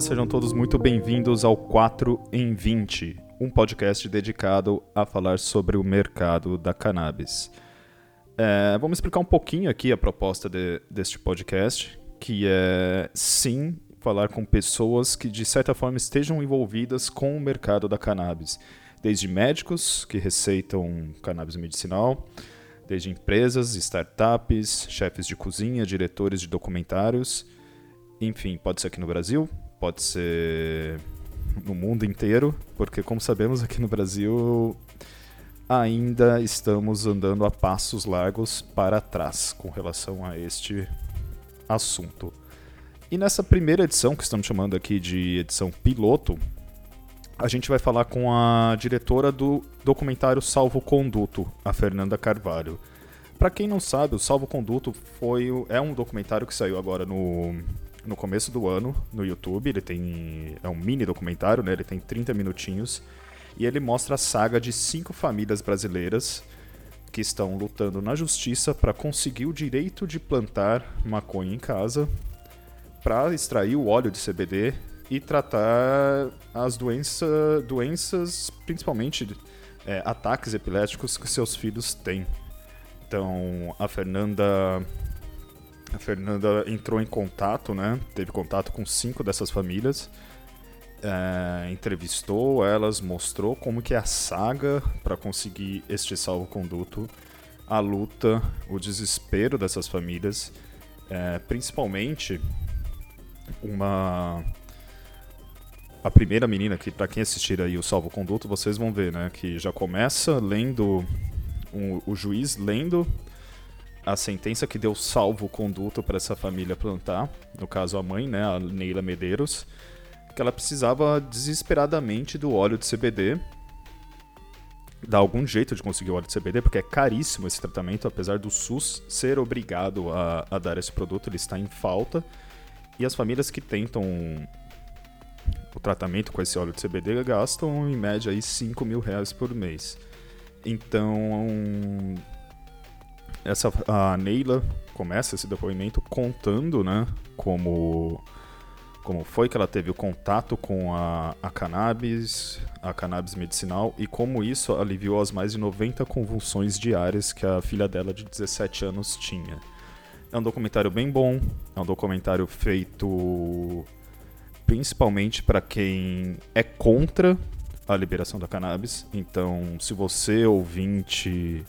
Olá, sejam todos muito bem-vindos ao 4 em 20, um podcast dedicado a falar sobre o mercado da cannabis. É, vamos explicar um pouquinho aqui a proposta de, deste podcast, que é sim falar com pessoas que de certa forma estejam envolvidas com o mercado da cannabis, desde médicos que receitam cannabis medicinal, desde empresas, startups, chefes de cozinha, diretores de documentários, enfim, pode ser aqui no Brasil, pode ser no mundo inteiro, porque como sabemos aqui no Brasil ainda estamos andando a passos largos para trás com relação a este assunto. E nessa primeira edição, que estamos chamando aqui de edição piloto, a gente vai falar com a diretora do documentário Salvo Conduto, a Fernanda Carvalho. Para quem não sabe, o Salvo Conduto foi é um documentário que saiu agora no, no começo do ano no YouTube. Ele tem é um mini documentário, né? Ele tem 30 minutinhos e ele mostra a saga de cinco famílias brasileiras que estão lutando na justiça para conseguir o direito de plantar maconha em casa, para extrair o óleo de CBD e tratar as doença, doenças, principalmente é, ataques epiléticos que seus filhos têm. Então, a Fernanda a Fernanda entrou em contato, né? Teve contato com cinco dessas famílias, é, entrevistou elas, mostrou como que é a saga para conseguir este salvo-conduto, a luta, o desespero dessas famílias, é, principalmente uma a primeira menina que para quem assistir aí o salvo conduto vocês vão ver né que já começa lendo um, o juiz lendo a sentença que deu salvo conduto para essa família plantar no caso a mãe né a Neila Medeiros que ela precisava desesperadamente do óleo de CBD dar algum jeito de conseguir o óleo de CBD porque é caríssimo esse tratamento apesar do SUS ser obrigado a, a dar esse produto ele está em falta e as famílias que tentam o tratamento com esse óleo de CBD gastam em média aí 5 mil reais por mês. Então, essa, a Neila começa esse depoimento contando né, como, como foi que ela teve o contato com a, a cannabis, a cannabis medicinal e como isso aliviou as mais de 90 convulsões diárias que a filha dela de 17 anos tinha. É um documentário bem bom, é um documentário feito principalmente para quem é contra a liberação da cannabis. Então, se você ouvinte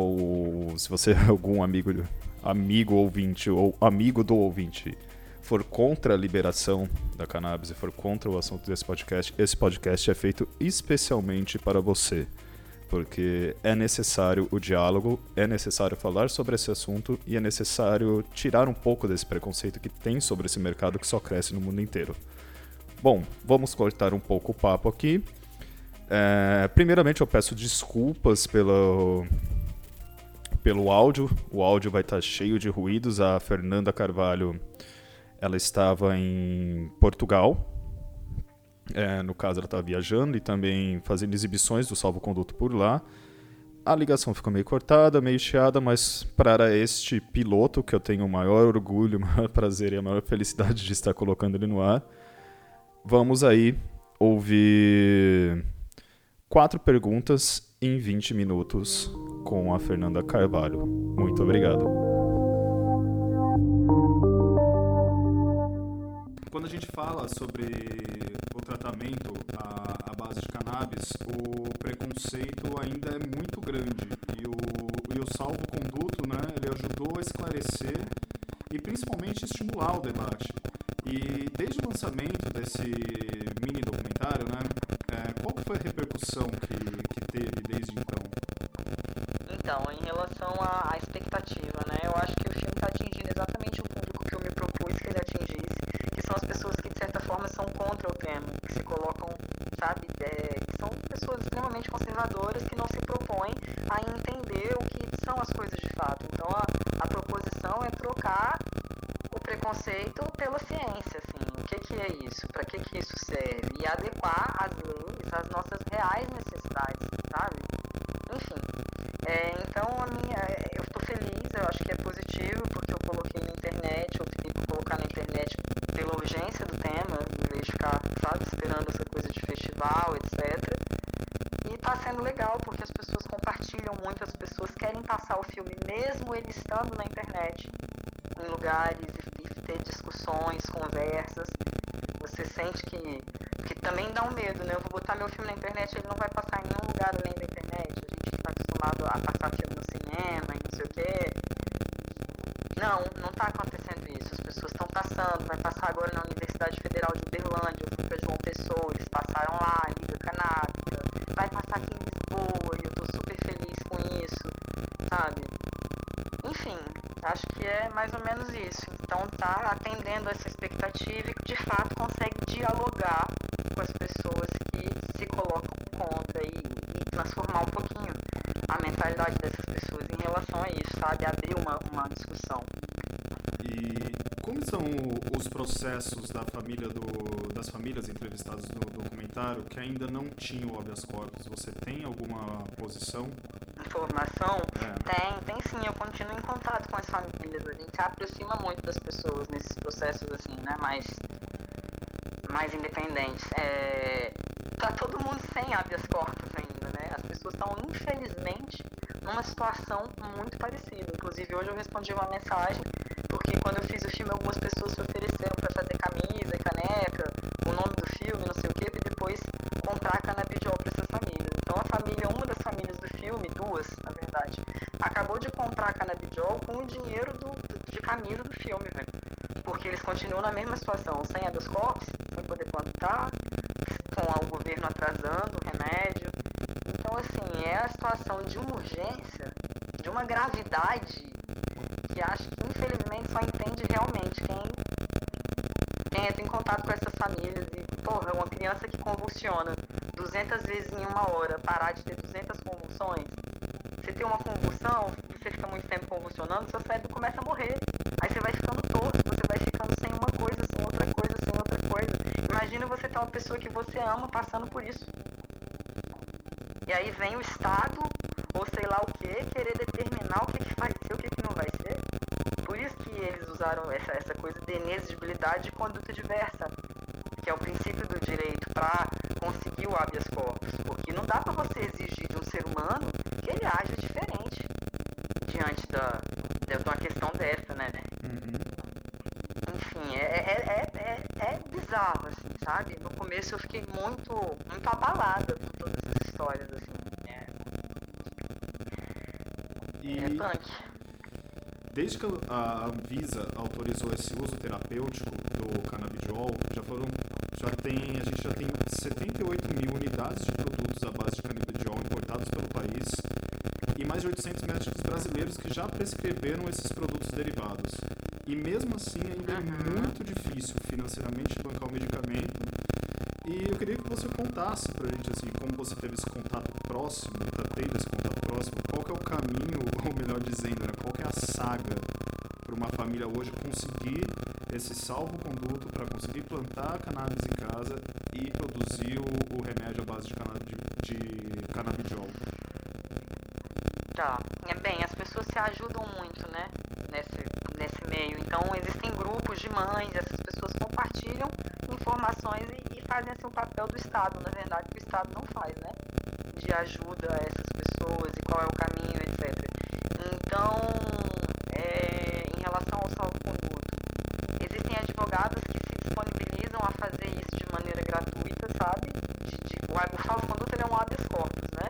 ou se você é algum amigo amigo ouvinte ou amigo do ouvinte for contra a liberação da cannabis e for contra o assunto desse podcast, esse podcast é feito especialmente para você porque é necessário o diálogo, é necessário falar sobre esse assunto e é necessário tirar um pouco desse preconceito que tem sobre esse mercado que só cresce no mundo inteiro. Bom, vamos cortar um pouco o papo aqui. É, primeiramente, eu peço desculpas pelo, pelo áudio. O áudio vai estar cheio de ruídos. A Fernanda Carvalho ela estava em Portugal é, no caso, ela estava viajando e também fazendo exibições do salvo-conduto por lá. A ligação ficou meio cortada, meio chiada, mas para este piloto, que eu tenho o maior orgulho, o maior prazer e a maior felicidade de estar colocando ele no ar, vamos aí ouvir quatro perguntas em 20 minutos com a Fernanda Carvalho. Muito obrigado. Quando a gente fala sobre tratamento à, à base de cannabis, o preconceito ainda é muito grande e o, e o salvo-conduto, né, ele ajudou a esclarecer e principalmente estimular o debate. E desde o lançamento desse mini documentário, né, é, qual foi a repercussão que, que teve desde então? Então, em relação à, à expectativa, né, eu acho que o filme está atingindo exatamente o público que eu me propus que ele atingisse, que são as pessoas que de certa forma são contra o tema, que se colocam, sabe, é, que são pessoas extremamente conservadoras que não se propõem a entender o que são as coisas de fato. Então a, a proposição é trocar o preconceito pela ciência, assim, o que, que é isso, para que, que isso serve, e adequar as leis às nossas reais necessidades, sabe? Enfim, é, então a minha, eu estou feliz, eu acho que é positivo, porque eu coloquei na internet, eu optei por colocar na internet pela urgência do tema, sabe? Esperando essa coisa de festival, etc. E tá sendo legal porque as pessoas compartilham muito, as pessoas querem passar o filme mesmo ele estando na internet, em lugares e, e ter discussões, conversas. Você sente que, que também dá um medo, né? Eu vou botar meu filme na internet, ele não vai passar em nenhum lugar além da internet. A passar filme no cinema e não sei o quê. Não, não está acontecendo isso. As pessoas estão passando. Vai passar agora na Universidade Federal de Uberlândia. Eu fui João Pessoa, eles passaram lá, Liga Canábica. Vai passar aqui em Lisboa e eu estou super feliz com isso, sabe? Enfim, acho que é mais ou menos isso. Então tá atendendo essa expectativa e de fato consegue dialogar com as pessoas que se colocam contra e, e transformar um pouquinho a mentalidade dessas pessoas em relação a isso, sabe? Abrir uma, uma discussão. E como são os processos da família do, das famílias entrevistadas no documentário que ainda não tinham habeas corpus? Você tem alguma posição? Informação? É. Tem, tem sim. Eu continuo em contato com as famílias. A gente se aproxima muito das pessoas nesses processos assim, né? Mais, mais independentes. É, tá todo mundo sem habeas corpus ainda? As pessoas estão, infelizmente, numa situação muito parecida. Inclusive, hoje eu respondi uma mensagem, porque quando eu fiz o filme, algumas pessoas se ofereceram para fazer camisa caneca, o nome do filme, não sei o quê, e depois comprar canabidiol para essas famílias. Então, a família, uma das famílias do filme, duas, na verdade, acabou de comprar canabidiol com o dinheiro do, de camisa do filme, velho. Porque eles continuam na mesma situação, sem habeas corpus, sem poder plantar, com o governo atrasando o remédio. Então, assim, é a situação de uma urgência, de uma gravidade, que acho que infelizmente só entende realmente quem, quem entra em contato com essas famílias. E, porra, uma criança que convulsiona 200 vezes em uma hora, parar de ter 200 convulsões. Você tem uma convulsão, você fica muito tempo convulsionando, seu cérebro começa a morrer. Aí você vai ficando torto, você vai ficando sem uma coisa, sem outra coisa, sem outra coisa. Imagina você ter uma pessoa que você ama passando por isso. E aí vem o Estado, ou sei lá o que, querer determinar o que, que vai ser, o que, que não vai ser. Por isso que eles usaram essa, essa coisa de inexigibilidade de conduta diversa, que é o princípio do direito para conseguir o habeas corpus. Porque não dá para você exigir de um ser humano que ele haja diferente diante da, de uma questão dessa, né? Uhum. Enfim, é, é, é, é, é bizarro, assim, sabe? No começo eu fiquei muito, muito abalada com todas essas histórias, assim. É, E é punk. desde que a Anvisa autorizou esse uso terapêutico do canabidiol, já foram, já tem, a gente já tem 78 mil unidades de produtos à base de canabidiol importados pelo país e mais de 800 médicos brasileiros que já prescreveram esses produtos derivados. E mesmo assim ainda é muito difícil financeiramente bancar o medicamento. E eu queria que você contasse pra gente assim, como você teve esse contato próximo, tá tendo esse contato próximo, qual que é o caminho, ou melhor dizendo, né, qual que é a saga para uma família hoje conseguir esse salvo-conduto para conseguir plantar cannabis em casa e produzir o, o remédio à base de, canabi, de canabidiol. Tá. É bem, as pessoas se ajudam muito, né? Nesse, nesse meio. Então existem grupos de mães, essas pessoas compartilham informações e, e fazem assim o papel do Estado, na verdade, que o Estado não faz, né? De ajuda a essas pessoas e qual é o caminho, etc. Então, é, em relação ao salvo-conduto, existem advogados que se disponibilizam a fazer isso de maneira gratuita, sabe? De, de, o, o salvo-conduto é um habeas corpus, né?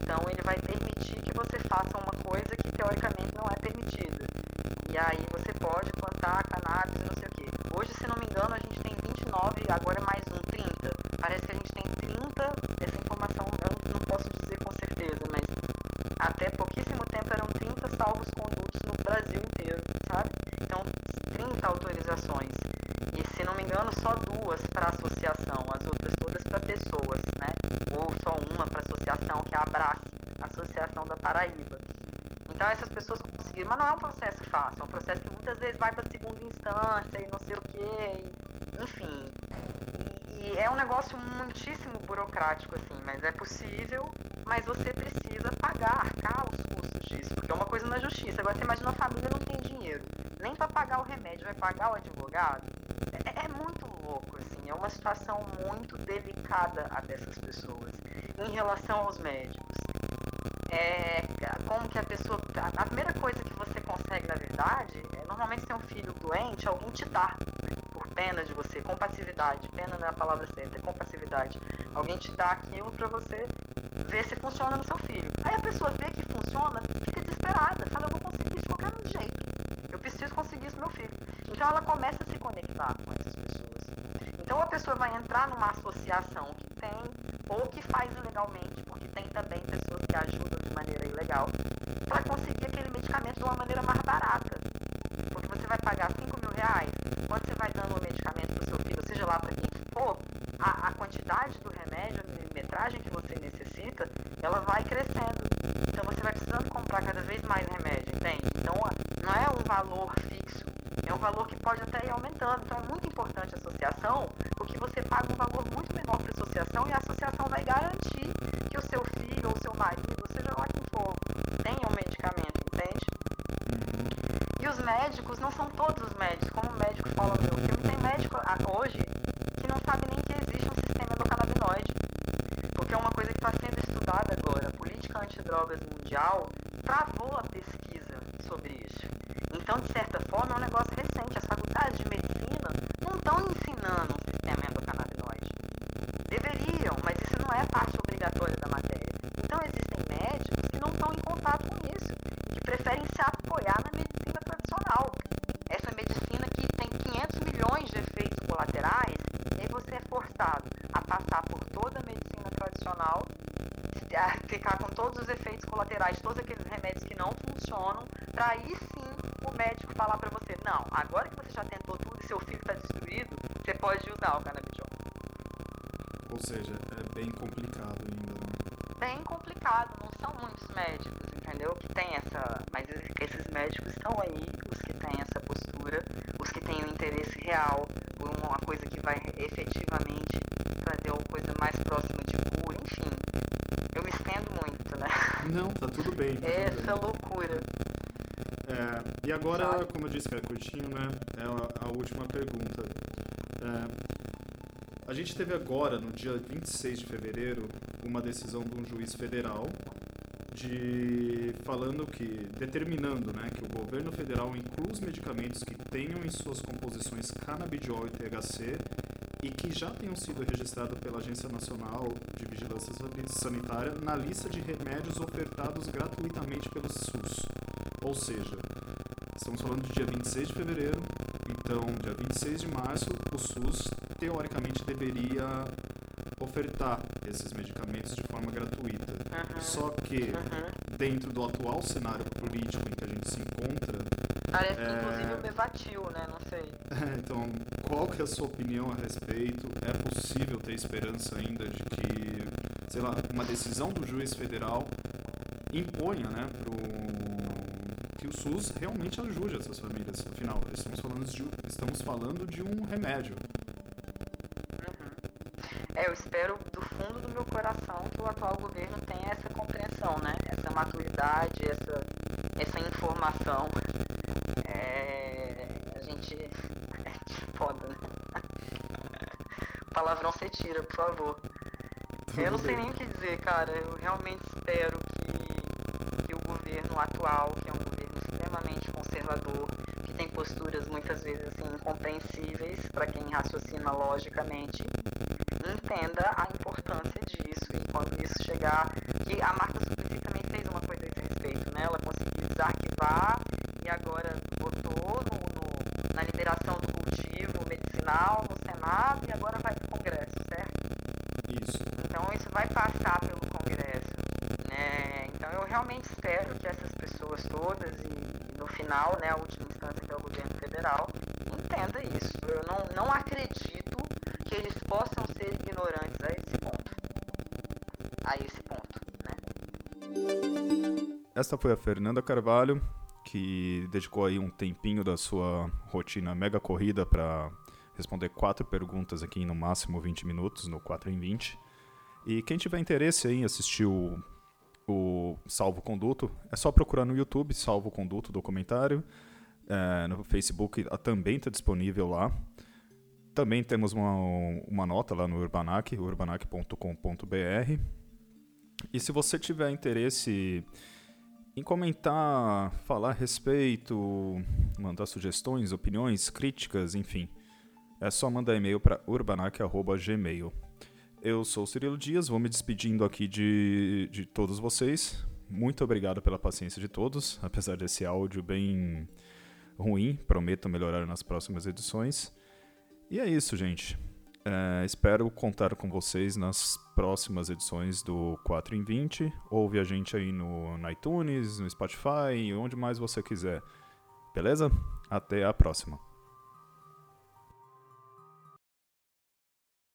Então ele vai permitir que você faça uma coisa que teoricamente não é permitida. E aí você pode plantar cannabis não sei o quê. Hoje, se não me engano, a gente tem 29, agora é mais 30. Que a gente tem 30, essa informação eu não posso dizer com certeza, mas até pouquíssimo tempo eram 30 salvos condutos no Brasil inteiro, sabe? Então, 30 autorizações. E se não me engano, só duas para associação, as outras todas para pessoas, né? Ou só uma para associação, que é a Abrace, Associação da Paraíba. Então essas pessoas conseguiram, mas não é um processo fácil, é um processo que muitas vezes vai para segunda instância e não sei o quê, e, enfim. E, e é um negócio muitíssimo burocrático, assim, mas é possível, mas você precisa pagar, arcar os custos disso, porque é uma coisa na justiça. Agora você imagina uma família não tem dinheiro, nem para pagar o remédio, vai pagar o advogado. É, é muito louco, assim, é uma situação muito delicada a dessas pessoas. Em relação aos médicos, é, como que a pessoa. A primeira coisa que você consegue, na verdade, é normalmente tem um filho doente, alguém te dá, pena de você, compassividade. Pena não é a palavra certa, é compassividade. Alguém te dá aquilo para você ver se funciona no seu filho. Aí a pessoa vê que funciona, fica desesperada, fala: Eu vou conseguir isso de qualquer jeito. Eu preciso conseguir isso meu filho. Então ela começa a se conectar com essas pessoas. Então a pessoa vai entrar numa associação que tem, ou que faz ilegalmente, porque tem também pessoas que ajudam de maneira ilegal, para conseguir aquele medicamento de uma maneira mais barata. Porque você vai pagar 5 mil reais, quando você vai dando o medicamento para o seu filho, seja lá para quem for, a, a quantidade do remédio, a milimetragem que você necessita, ela vai crescendo. Então você vai precisando comprar cada vez mais remédio, entende? Então não é um valor fixo, é um valor que pode até ir aumentando. Então é muito importante a associação, porque você paga um valor muito menor para a associação e a associação vai garantir que o seu filho ou seu marido, seja lá quem for, tenha o um medicamento, entende? E os médicos, não são todos os médicos, como o meu filme, tem médico hoje que não sabe nem que existe um sistema endocannabinoide. Porque é uma coisa que está sendo estudada agora. A política antidrogas mundial travou a pesquisa sobre isso. Então, de certa forma, é um negócio recente. As faculdades de medicina não estão ensinando um sistema endocannabinoide. Deveriam, mas isso não é parte obrigatória da matéria. Então, existem médicos que não estão em contato com isso, que preferem se apoiar na medicina tradicional. Essa medicina que tem 500 milhões de efeitos colaterais, e aí você é forçado a passar por toda a medicina tradicional, a ficar com todos os efeitos colaterais, todos aqueles remédios que não funcionam, para aí sim o médico falar para você, não, agora que você já tentou tudo e seu filho está destruído, você pode usar o canabidiol. Ou seja, é bem complicado ainda. Né? Bem complicado, não são muitos médicos, entendeu? Que tem essa. Mas esses médicos estão aí, os que têm essa postura, os que têm o um interesse real uma coisa que vai efetivamente mais próxima de cura, enfim. Eu me estendo muito, né? Não, tá tudo bem. Tá essa tudo bem. loucura. É, e agora, Sabe? como eu disse que é curtinho, né? É a, a última pergunta. É, a gente teve agora, no dia 26 de fevereiro, uma decisão de um juiz federal de falando que determinando, né, que o governo federal inclua os medicamentos que tenham em suas composições canabidiol e THC e que já tenham sido registrados pela Agência Nacional de Vigilância Sanitária na lista de remédios ofertados gratuitamente pelo SUS. Ou seja, estamos falando do dia 26 de fevereiro, então, dia 26 de março, o SUS teoricamente deveria ofertar esses medicamentos de forma gratuita. Uhum. Só que, uhum. dentro do atual cenário político em que a gente se encontra. Parece que, inclusive, o debatiu, né? Não sei. então, qual que é a sua opinião a respeito? É possível ter esperança ainda de que, sei lá, uma decisão do juiz federal imponha, né, pro que o SUS realmente ajude essas famílias. Afinal, estamos falando de, estamos falando de um remédio. É, eu espero do fundo do meu coração que o atual governo tenha essa compreensão, né? Essa maturidade, essa, essa informação. É, a gente. É foda, né? Palavrão você tira, por favor. Eu não sei nem o que dizer, cara. Eu realmente espero que, que o governo atual, que é um governo extremamente conservador, que tem posturas muitas vezes assim incompreensíveis para quem raciocina logicamente, entenda a importância disso e quando isso chegar, que a Marta Suplicy também fez uma coisa a esse respeito, né? Ela conseguiu desarquivar e agora votou no, no, na liberação do cultivo medicinal no Senado e agora vai para o Congresso, certo? Isso. Então isso vai passar pelo Congresso, né? Então eu realmente espero que essas pessoas todas e no final, né, a última instância que é o governo federal, entenda isso. Eu não, não acredito que eles possam ser ignorantes a esse ponto. A esse ponto, né? Esta foi a Fernanda Carvalho, que dedicou aí um tempinho da sua rotina mega corrida para responder quatro perguntas aqui no máximo 20 minutos, no 4 em 20. E quem tiver interesse em assistir o, o Salvo Conduto, é só procurar no YouTube Salvo Conduto documentário. É, no Facebook também está disponível lá também temos uma, uma nota lá no Urbanac, urbanac.com.br. E se você tiver interesse em comentar, falar a respeito, mandar sugestões, opiniões, críticas, enfim, é só mandar e-mail para urbanac.gmail. Eu sou o Cirilo Dias, vou me despedindo aqui de, de todos vocês. Muito obrigado pela paciência de todos, apesar desse áudio bem ruim, prometo melhorar nas próximas edições. E é isso, gente. É, espero contar com vocês nas próximas edições do 4 em 20. Ouve a gente aí no, no iTunes, no Spotify, onde mais você quiser. Beleza? Até a próxima.